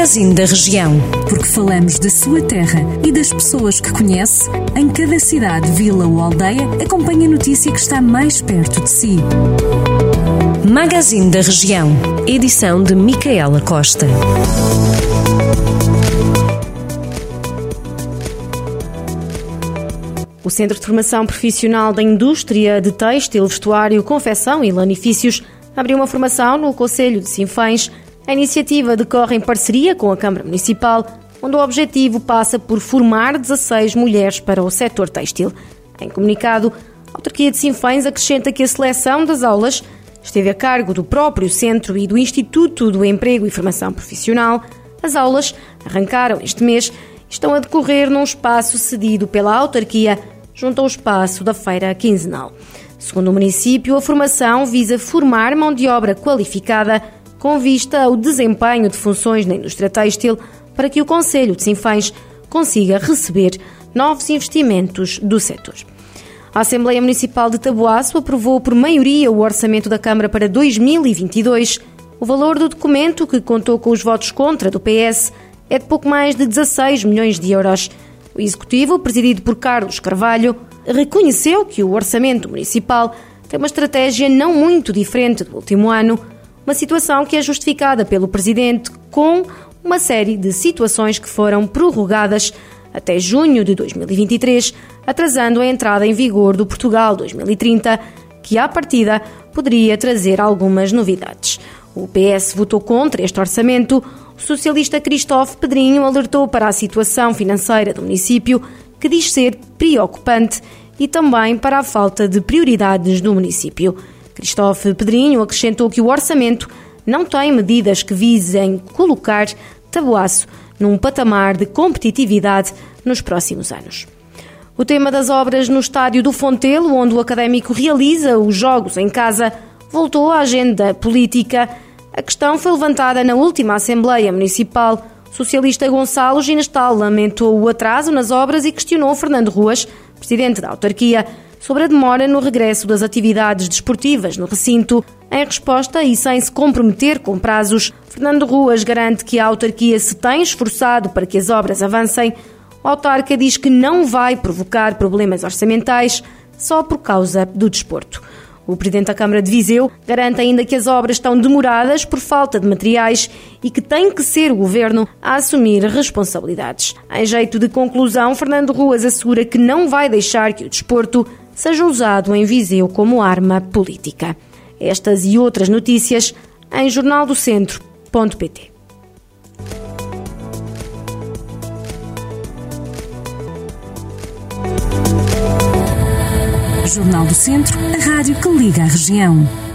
Magazine da Região. Porque falamos da sua terra e das pessoas que conhece, em cada cidade, vila ou aldeia, acompanhe a notícia que está mais perto de si. Magazine da Região. Edição de Micaela Costa. O Centro de Formação Profissional da Indústria de Têxtil, Vestuário, Confecção e Lanifícios abriu uma formação no Conselho de Sinfãs. A iniciativa decorre em parceria com a Câmara Municipal, onde o objetivo passa por formar 16 mulheres para o setor têxtil. Em comunicado, a autarquia de Sinfãs acrescenta que a seleção das aulas esteve a cargo do próprio centro e do Instituto do Emprego e Formação Profissional. As aulas arrancaram este mês estão a decorrer num espaço cedido pela autarquia junto ao espaço da feira quinzenal. Segundo o município, a formação visa formar mão de obra qualificada com vista ao desempenho de funções na indústria têxtil para que o Conselho de Sinfãs consiga receber novos investimentos do setor. A Assembleia Municipal de Taboaço aprovou por maioria o orçamento da Câmara para 2022. O valor do documento, que contou com os votos contra do PS, é de pouco mais de 16 milhões de euros. O Executivo, presidido por Carlos Carvalho, reconheceu que o orçamento municipal tem uma estratégia não muito diferente do último ano, uma situação que é justificada pelo Presidente com uma série de situações que foram prorrogadas até junho de 2023, atrasando a entrada em vigor do Portugal 2030, que à partida poderia trazer algumas novidades. O PS votou contra este orçamento. O socialista Cristóvão Pedrinho alertou para a situação financeira do município, que diz ser preocupante, e também para a falta de prioridades do município. Cristóvão Pedrinho acrescentou que o orçamento não tem medidas que visem colocar Taboaço num patamar de competitividade nos próximos anos. O tema das obras no estádio do Fontelo, onde o académico realiza os jogos em casa, voltou à agenda política. A questão foi levantada na última Assembleia Municipal. O socialista Gonçalo Ginestal lamentou o atraso nas obras e questionou Fernando Ruas, presidente da autarquia, sobre a demora no regresso das atividades desportivas no recinto. Em resposta e sem se comprometer com prazos, Fernando Ruas garante que a autarquia se tem esforçado para que as obras avancem. O autarca diz que não vai provocar problemas orçamentais só por causa do desporto. O Presidente da Câmara de Viseu garante ainda que as obras estão demoradas por falta de materiais e que tem que ser o Governo a assumir responsabilidades. Em jeito de conclusão, Fernando Ruas assegura que não vai deixar que o desporto seja usado em Viseu como arma política. Estas e outras notícias em jornaldocentro.pt. Jornal do Centro, a rádio que liga a região.